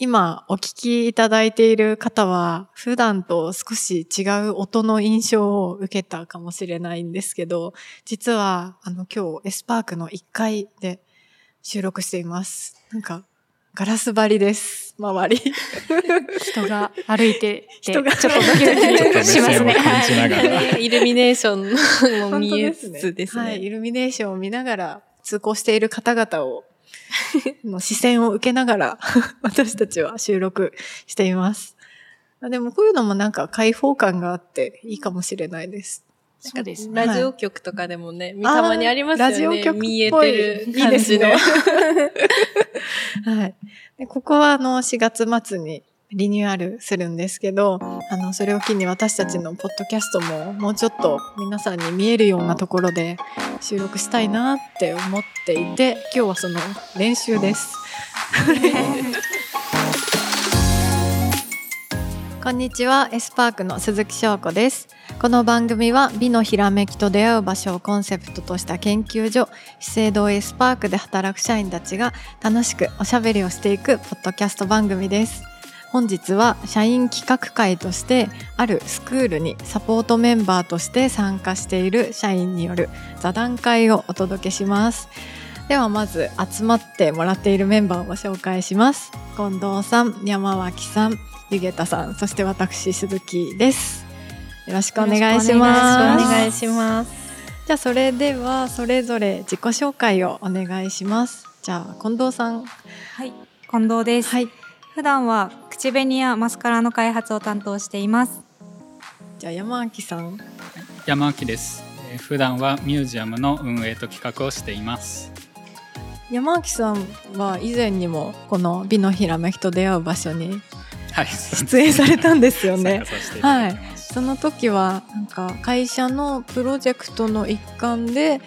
今お聞きいただいている方は、普段と少し違う音の印象を受けたかもしれないんですけど、実は、あの、今日、エスパークの1階で収録しています。なんか、ガラス張りです、周り。人が歩いてて、人がちょっとドキドキしますね。イルミネーションも本見えつつですね。はい、イルミネーションを見ながら、通行している方々を、の視線を受けながら、私たちは収録しています。あでもこういうのもなんか開放感があっていいかもしれないです。そうですね。ラジオ局とかでもね、たまにありますよね。ラジオ局見えてるいいですね感じの。はい。でここはあの4月末にリニューアルするんですけど、あの、それを機に私たちのポッドキャストももうちょっと皆さんに見えるようなところで収録したいなって思っていて、今日はその練習です。こんにちは、エスパークの鈴木翔子です。この番組は美のひらめきと出会う場所をコンセプトとした研究所、資生堂エスパークで働く社員たちが楽しくおしゃべりをしていくポッドキャスト番組です。本日は社員企画会としてあるスクールにサポートメンバーとして参加している社員による座談会をお届けします。ではまず集まってもらっているメンバーを紹介します。近藤さん、山脇さん、ゆげたさん、そして私鈴木です。よろしくお願いしおます。願いします。じゃあそれではそれぞれ自己紹介をお願いします。じゃあ近藤さん。はい、近藤です。はい。普段は口紅やマスカラの開発を担当しています。じゃあ山脇さん。山脇です。えー普段はミュージアムの運営と企画をしています。山脇さんは以前にもこの美のひらめきと出会う場所にはい。出演されたんですよね参加。させてい。その時はなんか会社のプロジェクトの一環で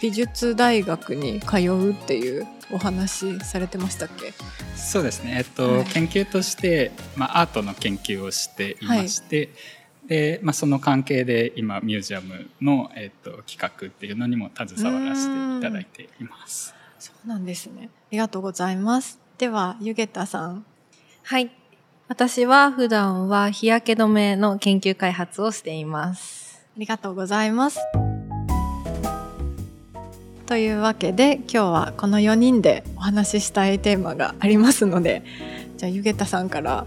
美術大学に通うっていうお話されてましたっけ？そうですね。えっと、はい研究として、まあ、アートの研究をしていまして、で、まあ、その関係で今ミュージアムの、えっと、企画っていうのにも携わらせていただいています。そうなんですね。ありがとうございます。ではゆげたさん。はい。私は普段は日焼け止めの研究開発をしています。ありがとうございます。というわけで今日はこの4人でお話ししたいテーマがありますので じゃあゆげたさんから、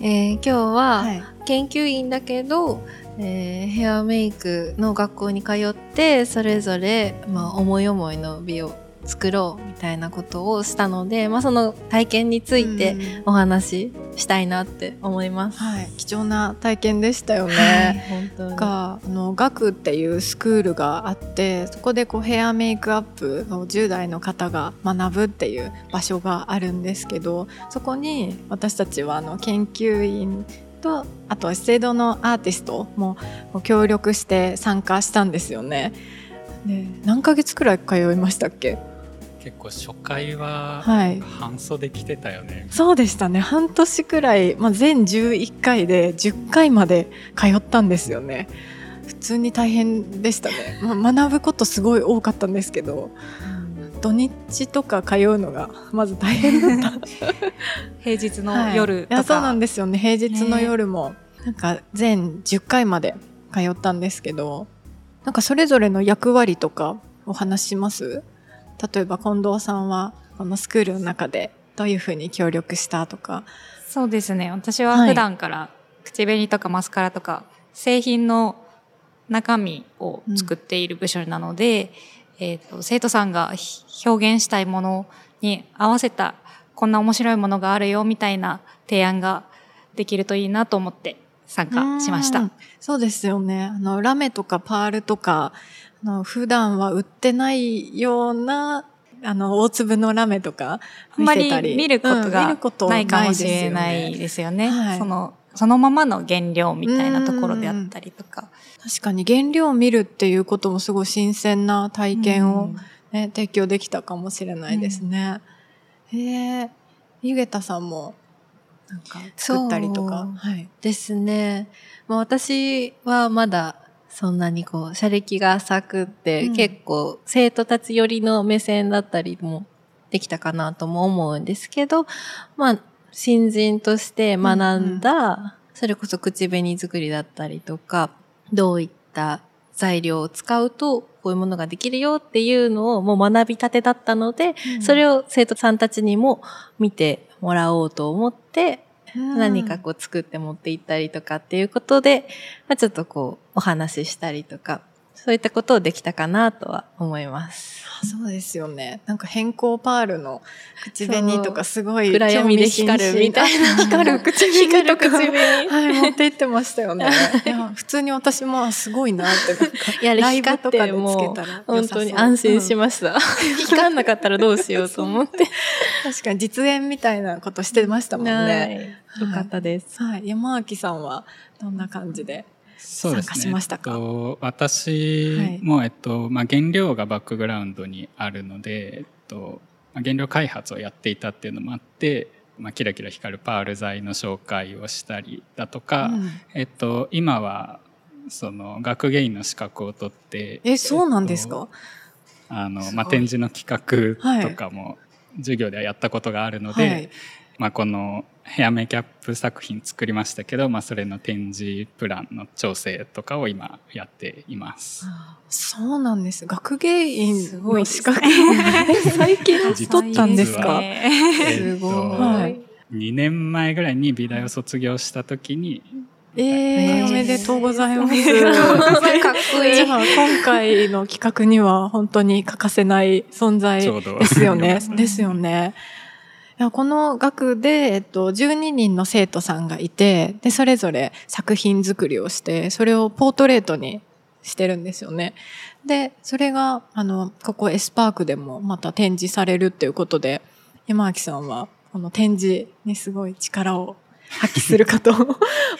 えー今日ははい。研究員だけど、えーヘアメイクの学校に通ってそれぞれ、まあ、思い思いの美を作ろうみたいなことをしたので、まあ、その体験についてうんお話ししたいなって思います。はい、貴重な体験でしたよね。はい、本当に。があの学っていうスクールがあってそこでこうヘアメイクアップを10代の方が学ぶっていう場所があるんですけどそこに私たちはあの研究員とあとは資生堂のアーティストも協力して参加したんですよね。で何ヶ月くらい通いましたっけ？結構初回ははい。半袖着てたよね。そうでしたね。半年くらい、まあ、全11回で10回まで通ったんですよね。普通に大変でしたね、まあ、学ぶことすごい多かったんですけど土日とか通うのがまず大変だった。平日のはい。夜とか、いやそうなんですよね。平日の夜も、なんか全10回まで通ったんですけどなんかそれぞれの役割とかお話しします？例えば近藤さんはこのスクールの中でどういうふうに協力したとかそうですね。私は普段から口紅とかマスカラとか製品の中身を作っている部署なので、えっ、と生徒さんがひ表現したいものに合わせたこんな面白いものがあるよみたいな提案ができるといいなと思って参加しましたうん。そうですよね。あの、ラメとかパールとか、あの、普段は売ってないような、あの、大粒のラメとかあんまり見せたり。見ることうん見がないかもしれなないですよね。はいそのそのままの原料みたいなところであったりとか。確かに原料を見るっていうこともすごい新鮮な体験を、ね提供できたかもしれないですね。へえ。ゆげたさんも、なんか作ったりとか。はい。ですね。まあ、私はまだそんなにこう、車歴が浅くって、うん。結構生徒たち寄りの目線だったりもできたかなとも思うんですけど、まあ、新人として学んだ、それこそ口紅作りだったりとか、どういった材料を使うと、こういうものができるよっていうのをもう学びたてだったので、それを生徒さんたちにも見てもらおうと思って、何かこう作って持って行ったりとかっていうことで、まあ、ちょっとこうお話ししたりとか、そういったことをできたかなとは思います。あそうですよね。なんか変更パールの口紅とかすごい暗闇で光るみたいな。光る口紅とか。光る口紅はい、持って行ってましたよね。いや、普通に私もあすごいなって。いや、ライブとかでつもけたら本当に安心しました。光んなかったらどうしようと思って。確かに実演みたいなことしてましたもんね。はい。よかったです。はい。山脇さんはどんな感じで。参加しましたか？えっと、私も、えっと、まあ、原料がバックグラウンドにあるので、えっと、まあ、原料開発をやっていたっていうのもあって、まあ、キラキラ光るパール剤の紹介をしたりだとか、うん。えっと、今は、その、学芸員の資格を取って、え、そうなんですえっとかあの、まあ、展示の企画とかも授業ではやったことがあるので、はい。まあ、このヘアメイキャップ作品作りましたけど、まあ、それの展示プランの調整とかを今やっています。そうなんです。学芸員すごいですの資格、ね 最近 取ったんですか？ねえっとはい2年前ぐらいに美大を卒業した時に、えー、えーおめでとうございます。かっこいい じゃあ、今回の企画には本当に欠かせない存在ですよね。ですよね。この学で、えっと、12人の生徒さんがいて、で、それぞれ作品作りをして、それをポートレートにしてるんですよね。で、それが、あの、ここエスパークでもまた展示されるっていうことで、山脇さんは、この展示にすごい力を発揮するかと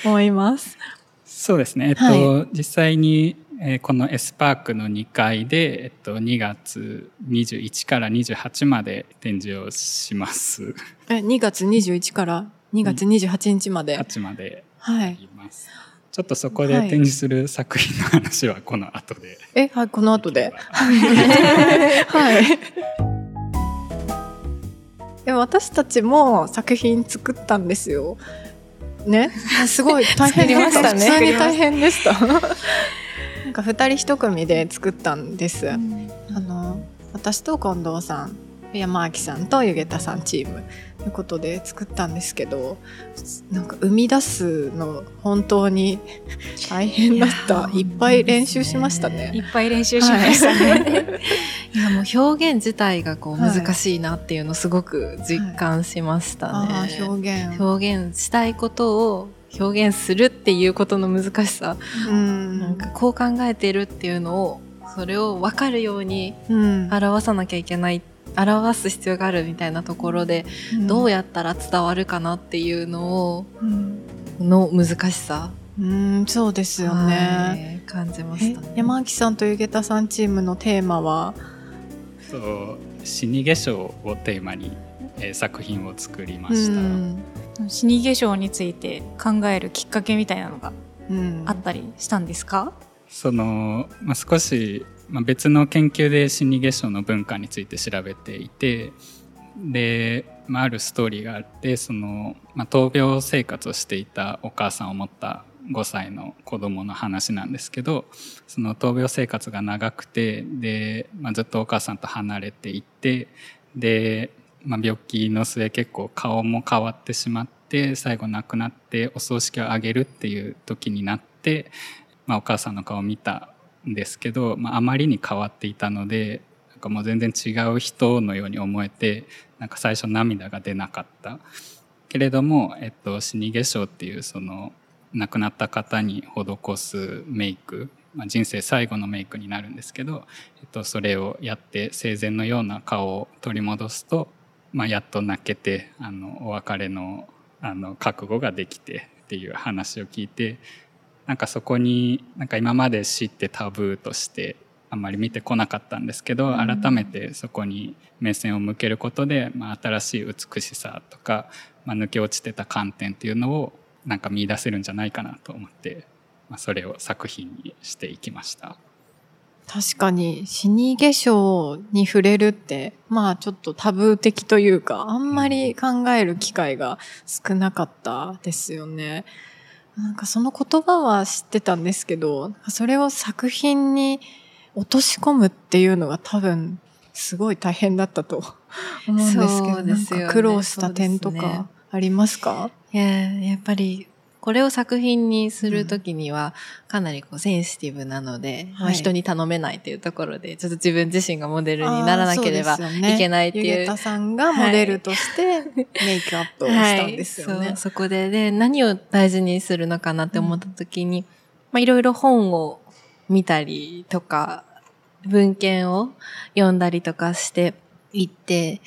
思います。そうですね、えっとは実際に、えーこのエスパークの2階で、えっと、2月21から28まで展示をします。え、2月21から2月28日まで。8まではい。います。ちょっとそこではい展示する作品の話はこの後で。え、はい、この後で。はい はい。え私たちも作品作ったんですよ。ね、すごい大変作りましたね普通に大変でした。なんか二人一組で作ったんです。あの私と近藤さん、山脇さんとゆげたさんチームということで作ったんですけど、なんか生み出すの本当に 大変だった。いっぱい練習しましたね。いっぱい練習しましたね。いやもう表現自体がこうはい難しいなっていうのをすごく実感しましたね。ああ表現。表現したいことを表現するっていうことの難しさ、うん。なんかこう考えてるっていうのをそれを分かるようにうん。表さなきゃいけない表す必要があるみたいなところで、どうや、やったら伝わるかなっていうのをうん。の難しさ。うん、そうですよね。はい感じましえたね。山脇さんとゆげたさんチームのテーマは、そう死に化粧をテーマに、えー作品を作りました。うん。死に化粧について考えるきっかけみたいなのがうん。あったりしたんですか、その、まあ、少し、まあ、別の研究で死に化粧の文化について調べていてで、まあ、あるストーリーがあってその、まあ、闘病生活をしていたお母さんを持った5歳の子供の話なんですけどその闘病生活が長くてで、まあ、ずっとお母さんと離れていってで、まあ、病気の末結構顔も変わってしまって最後亡くなってお葬式をあげるっていう時になって、まあ、お母さんの顔を見たんですけど、まあ、あまりに変わっていたのでなんかもう全然違う人のように思えてなんか最初涙が出なかった。けれども、えっと、死に化粧っていうその亡くなった方に施すメイク、まあ、人生最後のメイクになるんですけど、えっと、それをやって生前のような顔を取り戻すと、まあ、やっと泣けてあのお別れのあの覚悟ができてっていう話を聞いてなんかそこになんか今まで死ってタブーとしてあんまり見てこなかったんですけど、改めてそこに目線を向けることで、まあ、新しい美しさとか、まあ、抜け落ちてた観点っていうのをなんか見出せるんじゃないかなと思って、まあ、それを作品にしていきました。確かに死に化粧に触れるってまあちょっとタブー的というかあんまり考える機会が少なかったですよね。なんかその言葉は知ってたんですけどそれを作品に落とし込むっていうのが多分すごい大変だったと 思うんですけどね。なんか苦労した点とかありますか？いや、やっぱり、これを作品にするときには、かなりこうセンシティブなので、まあはい人に頼めないというところで、ちょっと自分自身がモデルにならなければい。けないっていう。ゆげたさんがモデルとしてメイクアップをしたんですよね。はい、そうそこで、で、何を大事にするのかなって思ったときに、まあいろいろ本を見たりとか、文献を読んだりとかしていって、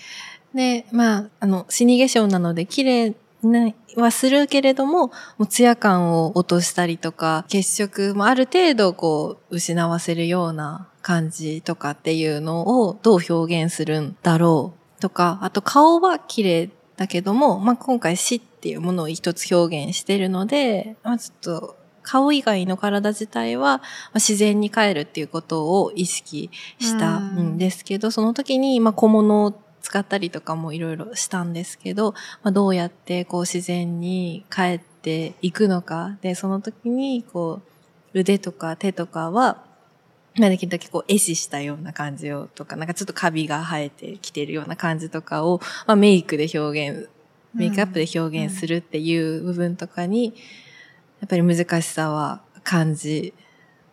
で、まあ、あの、死に化粧なので綺麗なはするけれども、もうツヤ感を落としたりとか、血色もある程度こう、失わせるような感じとかっていうのをどう表現するんだろうとか、あと顔は綺麗だけども、まあ、今回死っていうものを一つ表現してるので、まあ、ちょっと顔以外の体自体はまあ自然に変えるっていうことを意識したんですけど、その時にまあ小物を使ったりとかもいろいろしたんですけど、まあ、どうやってこう自然に変えていくのか。で、その時にこう腕とか手とかは、まあできるだけこう、絵師したような感じをとか、なんかちょっとカビが生えてきてるような感じとかを、まあメイクで表現、メイクアップで表現するっていう部分とかに、やっぱり難しさは感じ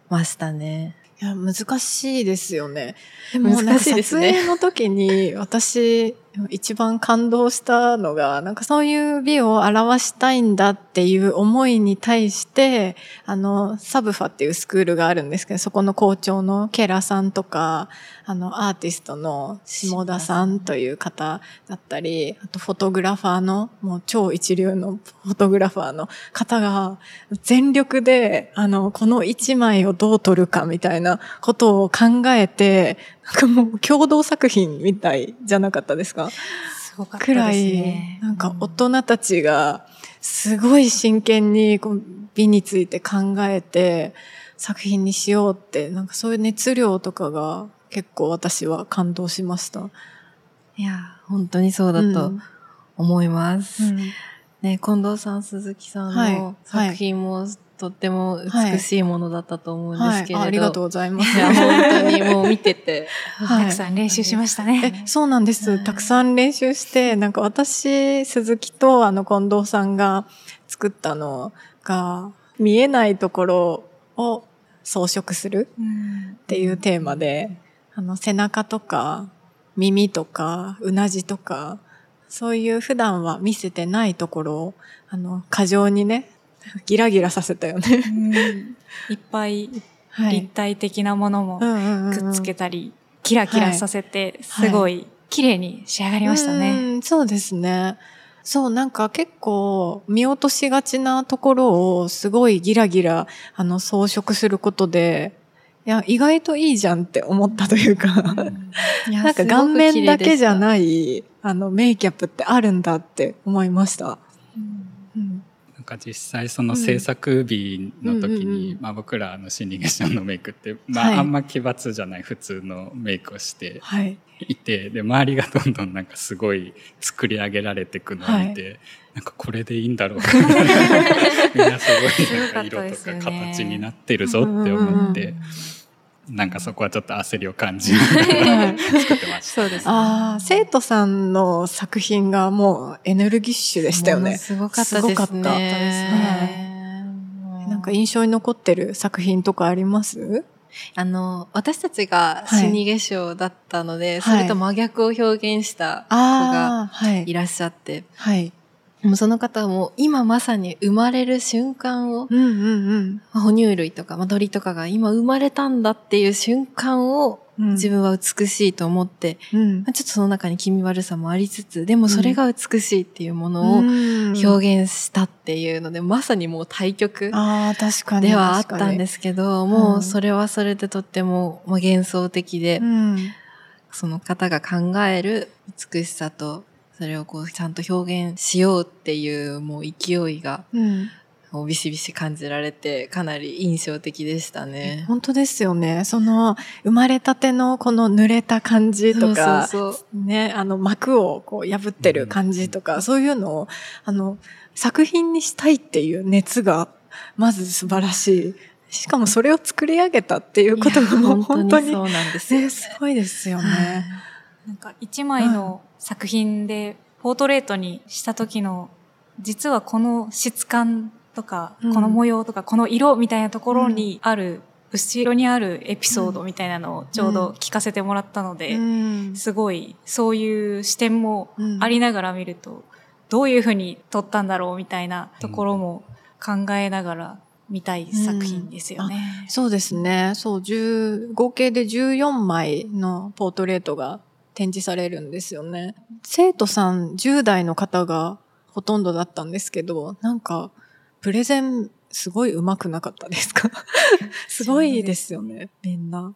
ましたね。いや、難しいですよね。難しいですね撮影の時に私一番感動したのが、なんかそういう美を表したいんだっていう思いに対して、あの、サブファっていうスクールがあるんですけど、そこの校長のケラさんとか、あの、アーティストの下田さんという方だったり、あとフォトグラファーの、もう超一流のフォトグラファーの方が、全力で、あの、この一枚をどう撮るかみたいなことを考えて、なんかもう共同作品みたいじゃなかったですか？すごかったくらですいね。、なんか大人たちがすごい真剣にこう美について考えて作品にしようって、なんかそういう熱量とかが結構私は感動しました。いや、本当にそうだとうん思います。うんね、近藤さん、鈴木さんはいの作品もとっても美しいものだったと思うんですけれど。はい、あありがとうございます。いや、本当にもう見てて。はいたくさん練習しましたね。え、そうなんです。たくさん練習して、なんか私、鈴木とあの近藤さんが作ったのが、見えないところを装飾するうんっていうテーマで、あの背中とか耳とかうなじとか、そういう普段は見せてないところを、あの、過剰にね、ギラギラさせたよね。うんいっぱいは立体的なものもうんうんうんうんくっつけたり、キラキラさせて、はいすごい綺麗に仕上がりましたうね。んそうですね。そう、なんか結構見落としがちなところをすごいギラギラ、あの、装飾することで、いや、意外といいじゃんって思ったというか、なんか顔面だけじゃい。ない、あの、メイキャップってあるんだって思いました。うんか実際その制作日の時うんうんうん。に、まあ、僕らのシニゲーションのメイクって、まあはい。あんま奇抜じゃない普通のメイクをしてはい。いてで周りがどんどんなんかすごい作り上げられていくのを見て、なんかこれでいいんだろうか。みんなすごいなんか色とか形になってるぞって思って、なんかそこはちょっと焦りを感じ作ってました。そうですね。ああ、生徒さんの作品がもうエネルギッシュでしたよね。すごかったですね。すごかったですね。なんか印象に残ってる作品とかあります？あの、私たちが死に化粧だったので、はいそれと真逆を表現した子がああ、はいい。らっしゃって、はい。もうその方はもう今まさに生まれる瞬間を、うんうんうん。まあ哺乳類とか、まあ、鳥とかが今生まれたんだっていう瞬間をうん自分は美しいと思って、うんまあ、ちょっとその中に気味悪さもありつつ、でもそれが美しいっていうものを表表現したっていうので、まさにもう対極ああ、確かに。ではあったんですすけど、もうんうそれはそれでとってもまあ幻想的で、うん。その方が考える美しさと、それをこうちゃんと表現しようっていうもう勢いが、うん。をビシビシ感じられて、かなり印象的でしたね。本当ですよね。その、生まれたてのこの濡れた感じとか、そうそうね、あの幕をこう破ってる感じとか、そういうのを、あの、作品にしたいっていう熱が、まず素晴らしい。しかもそれを作り上げたっていうことがもう本当に、そうなんですよ、ね、すごいですよね。なんか一枚の作品でポートレートにした時の、実はこの質感とか、うんこの模様とか、この色みたいなところにある、後ろにあるエピソードみたいなのをちょうど聞かせてもらったので、うんすごいそういう視点もうんありながら見ると、どういうふうに撮ったんだろうみたいなところも考えながら見たい作品ですよね。そうですね。そう、10合計で14枚のポートレートが展示されるんですよね。生徒さん10代の方がほとんどだったんですけど、なんか、プレゼンすごい上手くなかったですか？すごいですよね、みんな。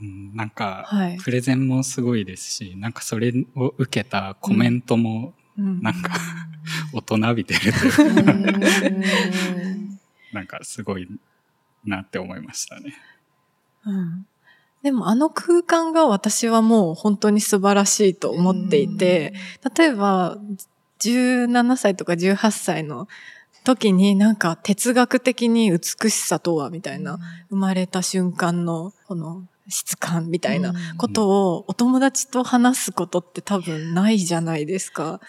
うんなんか、はい。プレゼンもすごいですし、なんかそれを受けたコメントも、うん。なんか、大人びてるというか、うん。なんかすごいなって思いましたね。うんでもあの空間が私はもう本当に素晴らしいと思っていて、例えば17歳とか18歳の時になんか哲学的に美しさとはみたいな、生まれた瞬間のこの質感みたいなことをお友達と話すことって多分ないじゃないですか。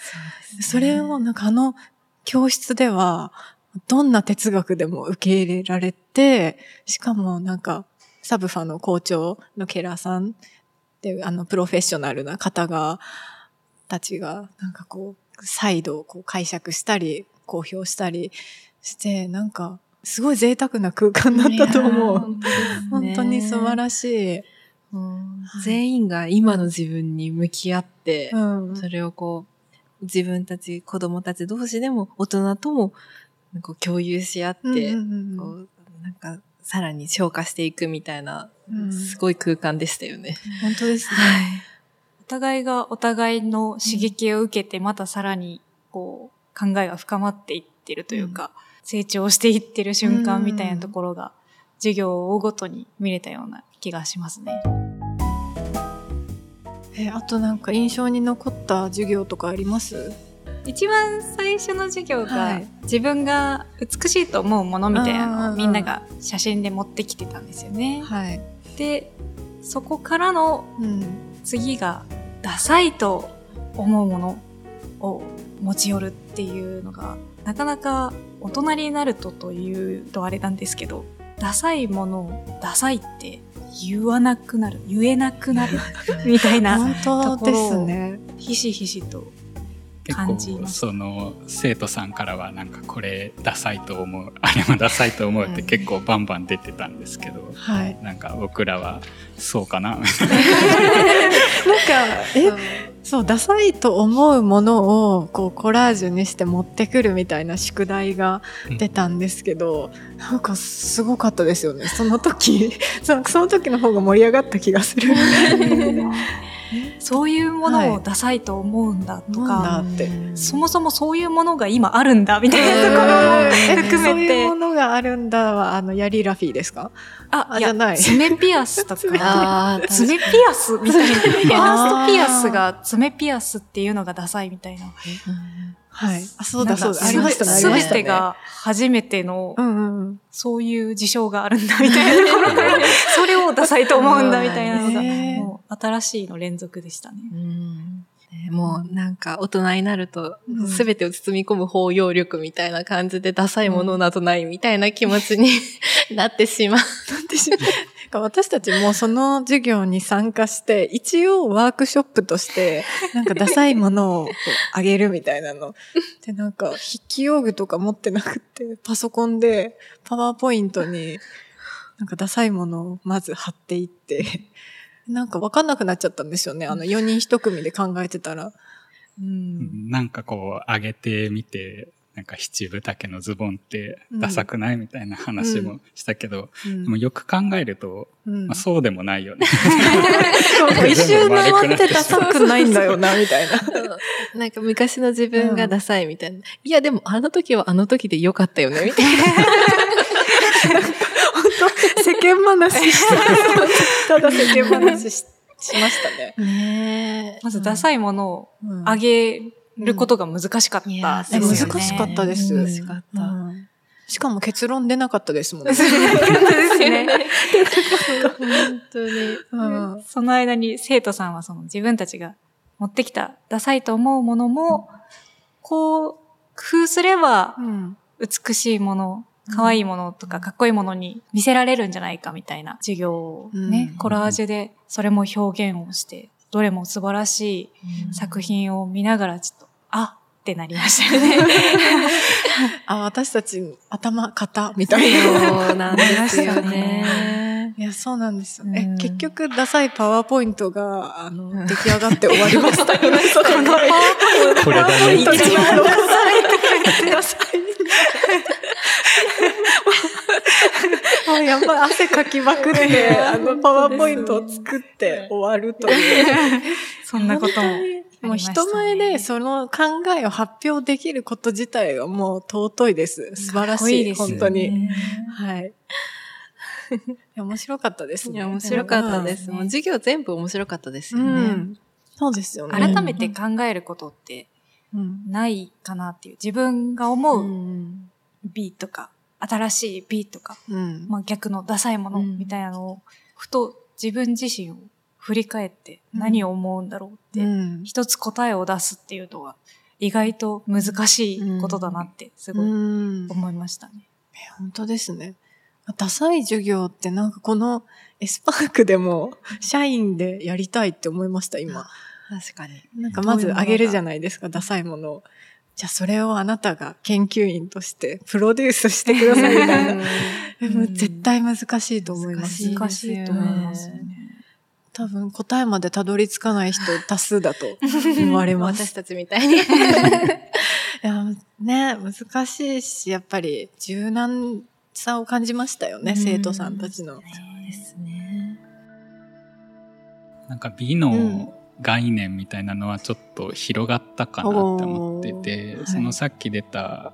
それをなんかあの教室ではどんな哲学でも受け入れられて、しかもなんかサブファの校長のケラーさんっていうあのプロフェッショナルな方が、たちがなんかこう再度こう解釈したり公表したりして、なんかすごい贅沢な空間だったと思う。本当に素晴らしい。うん全員が今の自分に向き合って、うんそれをこう、自分たち、子供たち同士でも、大人とも、こう共有し合って、こう、なんか、さらに消化していくみたいな、うんすごい空間でしたよね。本当ですね。お互いがお互いの刺激を受けて、またさらに、こう、考えが深まっていってるというか、成長していってる瞬間みたいなところが、授業を追うごとに見れたような気がしますね。えあとなんか印象に残った授業とかあります？一番最初の授業が、はい自分が美しいと思うものみたいなのをみんなが写真で持ってきてたんですよね。はい。で、そこからのうん。次がダサいと思うものを持ち寄るっていうのがなかなか大人になるとというとあれなんですけどダサいものをダサいって言わなくなる言えなくなるみたいな本当ですね。ひしひしと感じます。その生徒さんからはなんかこれダサいと思うあれもダサいと思うって結構バンバン出てたんですけど、はい。なんか僕らはそうかな？なんか、え、そう、ダサいと思うものを、こう、コラージュにして持ってくるみたいな宿題が出たんですけど、なんかすごかったですよね。その時、そのその時の方が盛り上がった気がする。そういうものをダサいと思うんだとか、なんだって。そもそもそういうものが今あるんだみたいなところもえ含そういうめてものがあるんだは、あの、ヤリラフィーですか？ああじゃない。爪ピアスとか。爪ピアス。みたいな。ファーストピアスが爪ピアスっていうのがダサいみたいな。はい。あ、そうだそうだ。ありましたね。ありすべましたね。てが初めてのう、んうんうん。そういう事象があるんだみたいなところから、それをダサいと思うんだみたいなのが、もう新しいの連続でしたね。うんねもうなんか大人になるとうん全てを包み込む包容力みたいな感じでダサいものなどないみたいな気持ちに なってしまう。私たちもその授業に参加して、一応ワークショップとして、なんかダサいものをこうあげるみたいなの。で、なんか筆記用具とか持ってなくて、パソコンでパワーポイントに、なんかダサいものをまず貼っていって、なんかわかんなくなっちゃったんですよね。あの4人1組で考えてたら。うん。なんかこう上げてみてなんか七分丈のズボンってダサくないみたいな話もしたけど、うんでもよく考えると、うんまあ、そうでもないよね。一周回ってダサくないんだよな、みたいな。なんか昔の自分がダサいみたいな。いや、でもあの時はあの時でよかったよね、みたいな。世間話した。ただ世間話ししましたね。ねまずダサいものをうん上げることが難しかったいやですよね。難しかったです難しかった。うんしかも結論出なかったです もんね。ですね。本当に。うんその間に生徒さんはその自分たちが持ってきたダサいと思うものも、こう、工夫すればうん美しいもの、可愛いものとかかっこいいものに見せられるんじゃないかみたいな授業をね、うんコラージュでそれも表現をして、どれも素晴らしい作品を見ながらちょっと、あってなりましたよね。あ、私たち頭、型みたいな。そうなんですよね。いや、そうなんですよ。え、うん結局、ダサいパワーポイントが、あの、うん出来上がって終わりましたよね。そこのこれだね。一番残されてダサい。もうやっぱり汗かきまくって、あのパワーポイントを作って終わるという。そんなことも。もう人前でその考えを発表できること自体がもう尊いです。素晴らしい。いい本当に。はい。面白かったですね。面白かったです。うんもう授業全部面白かったですうよね。ん。そうですよね。改めて考えることってうん。ないかなっていう。自分が思う美とか、新しい美とか、うん。まあ逆のダサいものみたいなのを、ふと自分自身を振り返って何を思うんだろうって、うん。一つ答えを出すっていうのは意外と難しいことだなってすごいうん。思いましたね。本当ですね。ダサい授業ってなんかこのエスパークでも社員でやりたいって思いました、今。確かに。なんかまずあげるじゃないですか、ダサいものを。じゃあそれをあなたが研究員としてプロデュースしてくださいみたいな。絶対難しいと思います。難しいと思いますよね。多分答えまでたどり着かない人多数だと 言われます。私たちみたいに。いやね、難しいし、やっぱり柔軟さを感じましたよね、うん生徒さんたちの。ですね。なんか美の概念みたいなのはちょっと広がったかなって思ってて、おーそのさっき出た、まあ、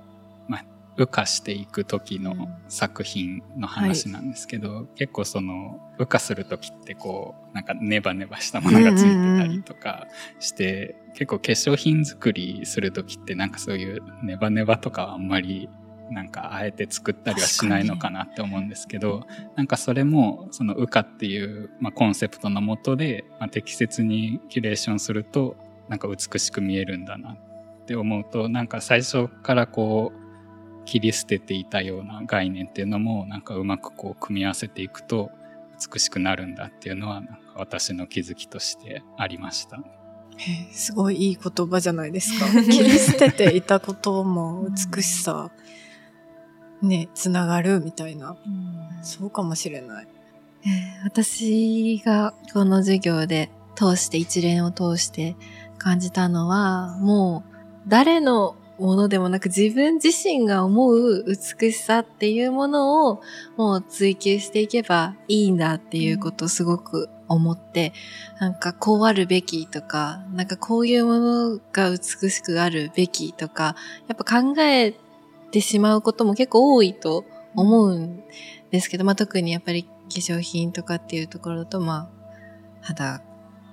羽化していく時の作品の話なんですけど、結構その羽化する時ってこうなんかネバネバしたものがついてたりとかして、結構化粧品作りする時ってなんかそういうネバネバとかはあんまりなんかあえて作ったりはしないのかなって思うんですけどなんかそれもその羽化っていう、まあ、コンセプトのもとで、まあ、適切にキュレーションするとなんか美しく見えるんだなって思うとなんか最初からこう切り捨てていたような概念っていうのもなんかうまくこう組み合わせていくと美しくなるんだっていうのはなんか私の気づきとしてありました。すごいいい言葉じゃないですか。切り捨てていたことも美しさ、ね、つながるみたいな。そうかもしれない。えー私がこの授業で通して一連を通して感じたのはもう誰のものでもなく自分自身が思う美しさっていうものをもう追求していけばいいんだっていうことをすごく思って、なんかこうあるべきとか、なんかこういうものが美しくあるべきとか、やっぱ考えてしまうことも結構多いと思うんですけど、まあ特にやっぱり化粧品とかっていうところだと、まあ、肌、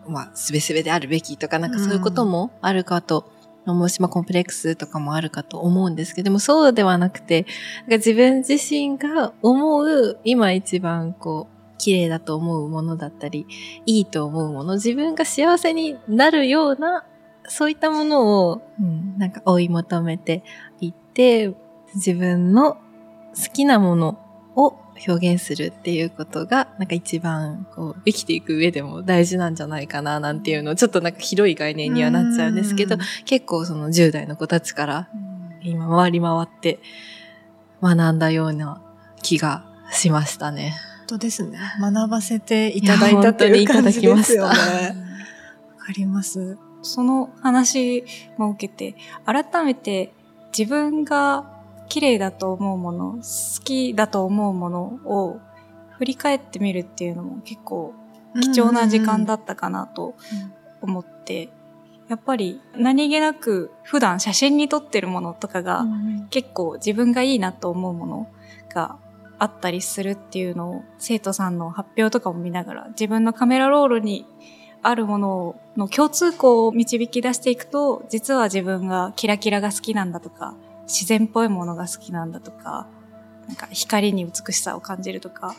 まあ、すべすべであるべきとか、なんかそういうこともあるかとうし、まコンプレックスとかもあるかと思うんですけど、でもそうではなくて、自分自身が思う、今一番こう、綺麗だと思うものだったり、いいと思うもの、自分が幸せになるような、そういったものを、うん、なんか追い求めていって、自分の好きなもの表現するっていうことが、なんか一番こう生きていく上でも大事なんじゃないかななんていうのをちょっとなんか広い概念にはなっちゃうんですけど、結構その10代の子たちから今回り回って学んだような気がしましたね。本当ですね。学ばせていただいたという感じですよね。わかります。その話も受けて、改めて自分が綺麗だと思うもの、好きだと思うものを振り返ってみるっていうのも結構貴重な時間だったかなと思って、やっぱり何気なく普段写真に撮ってるものとかが結構自分がいいなと思うものがあったりするっていうのを生徒さんの発表とかも見ながら自分のカメラロールにあるものの共通項を導き出していくと実は自分がキラキラが好きなんだとか自然っぽいものが好きなんだとかなんか光に美しさを感じるとか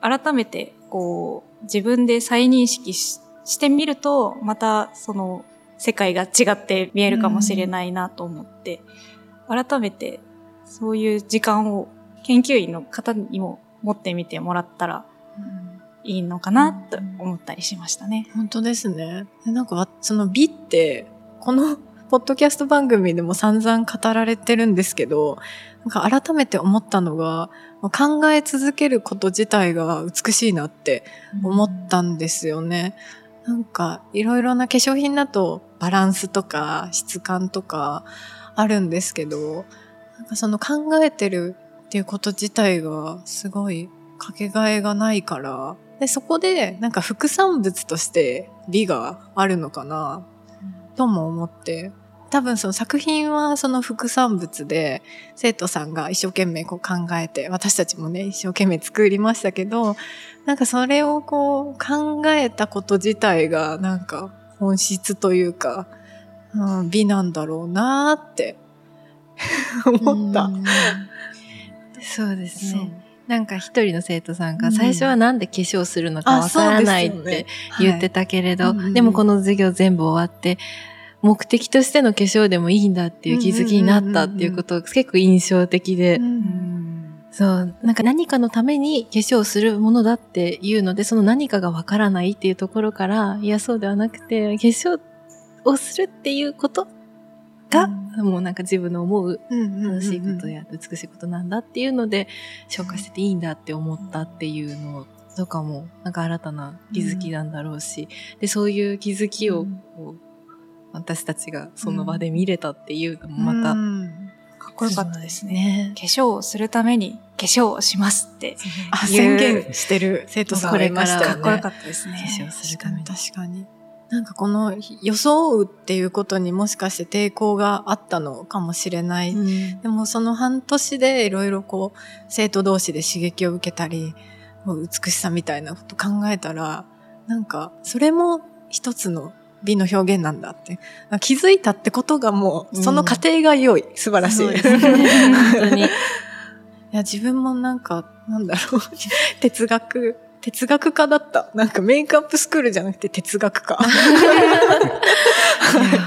改めてこう自分で再認識してみるとまたその世界が違って見えるかもしれないなと思って、うん、改めてそういう時間を研究員の方にも持ってみてもらったらいいのかなと思ったりしましたね。本当ですね。なんかその美って、このポッドキャスト番組でも散々語られてるんですけど、なんか改めて思ったのが、考え続けること自体が美しいなって思ったんですよね。なんかいろいろな化粧品だとバランスとか質感とかあるんですけど、なんかその考えてるっていうこと自体がすごいかけがえがないから、で、そこでなんか副産物として美があるのかな、とも思って、多分その作品はその副産物で生徒さんが一生懸命こう考えて私たちもね一生懸命作りましたけどなんかそれをこう考えたこと自体がなんか本質というか、うん、美なんだろうなって 思った。そうですね。なんか一人の生徒さんが最初はなんで化粧するのかわからないって言ってたけれど、でもこの授業全部終わって、目的としての化粧でもいいんだっていう気づきになったっていうことが結構印象的で、そう、なんか何かのために化粧するものだっていうので、その何かがわからないっていうところから、いや、そうではなくて、化粧をするっていうことが、うん、もうなんか自分の思う楽しいことや美しいことなんだっていうので、紹介してていいんだって思ったっていうのとかも、なんか新たな気づきなんだろうし、で、そういう気づきを私たちがその場で見れたっていうのもまた、かっこよかったですね。化粧をするために化粧をしますって宣言してる生徒さんがいましたよね。かっこよかったですね。化粧するために。確かに。なんかこの装うっていうことにもしかして抵抗があったのかもしれない。うん、でもその半年でいろいろこう生徒同士で刺激を受けたり、美しさみたいなこと考えたら、なんかそれも一つの美の表現なんだって。気づいたってことがもう、その過程が良い。うん、素晴らしい。ね、本当に。いや、自分もなんか、なんだろう、哲学哲学家だった。なんかメイクアップスクールじゃなくて哲学家。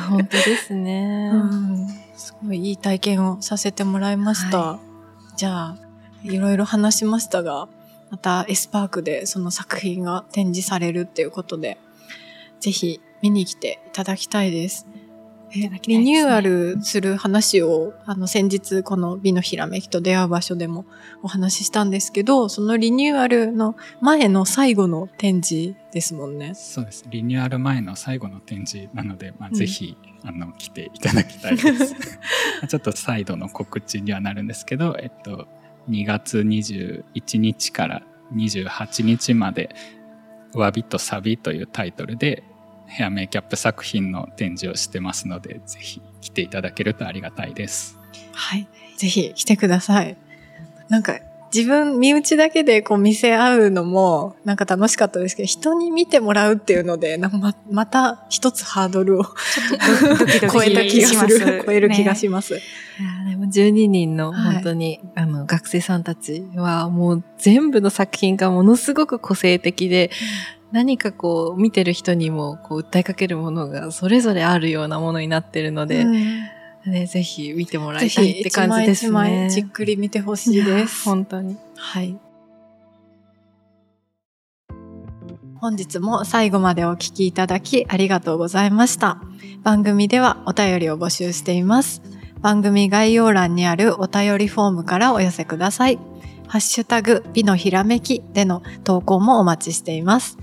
本当ですね、うん、すごいいい体験をさせてもらいました。はい、じゃあ、いろいろ話しましたが、またエスパークでその作品が展示されるっていうことで、ぜひ見に来ていただきたいです。リニューアルする話を、あの、先日、この美のひらめきと出会う場所でもお話ししたんですけど、そのリニューアルの前の最後の展示ですもんね。そうです。リニューアル前の最後の展示なので、まあ、ぜひ、うん、あの、来ていただきたいです。ちょっと再度の告知にはなるんですけど、えっと、2月21日から28日まで、わびとサビというタイトルで、ヘアメイキャップ作品の展示をしてますので、ぜひ来ていただけるとありがたいです。はい。ぜひ来てください。なんか、自分、身内だけでこう見せ合うのも、なんか楽しかったですけど、人に見てもらうっていうので、なんかままた一つハードルを 超えた気がする。超える気がします。ね、いやでも12人の本当に、はい、あの学生さんたちはもう全部の作品がものすごく個性的で、何かこう見てる人にもこう訴えかけるものがそれぞれあるようなものになってるので、うん、ね、ぜひ見てもらいたいって感じですね。一枚一枚じっくり見てほしいです。本当に。はい。本日も最後までお聞きいただきありがとうございました。番組ではお便りを募集しています。番組概要欄にあるお便りフォームからお寄せください。ハッシュタグ美のひらめきでの投稿もお待ちしています。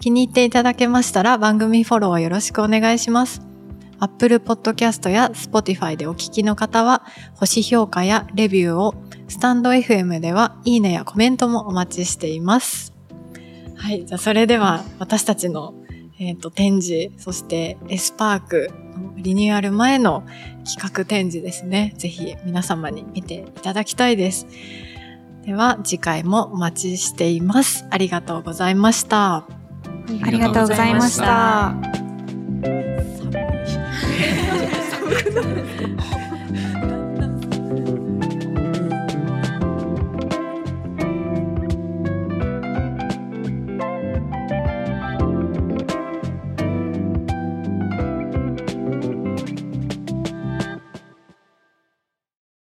気に入っていただけましたら番組フォローよろしくお願いします。Apple Podcast や Spotify でお聞きの方は、星評価やレビューを、スタンド FM では、いいねやコメントもお待ちしています。はい。じゃあ、それでは、私たちの、えっ、と、展示、そして、エスパークリニューアル前の企画展示ですね。ぜひ、皆様に見ていただきたいです。では、次回もお待ちしています。ありがとうございました。ありがとうございました。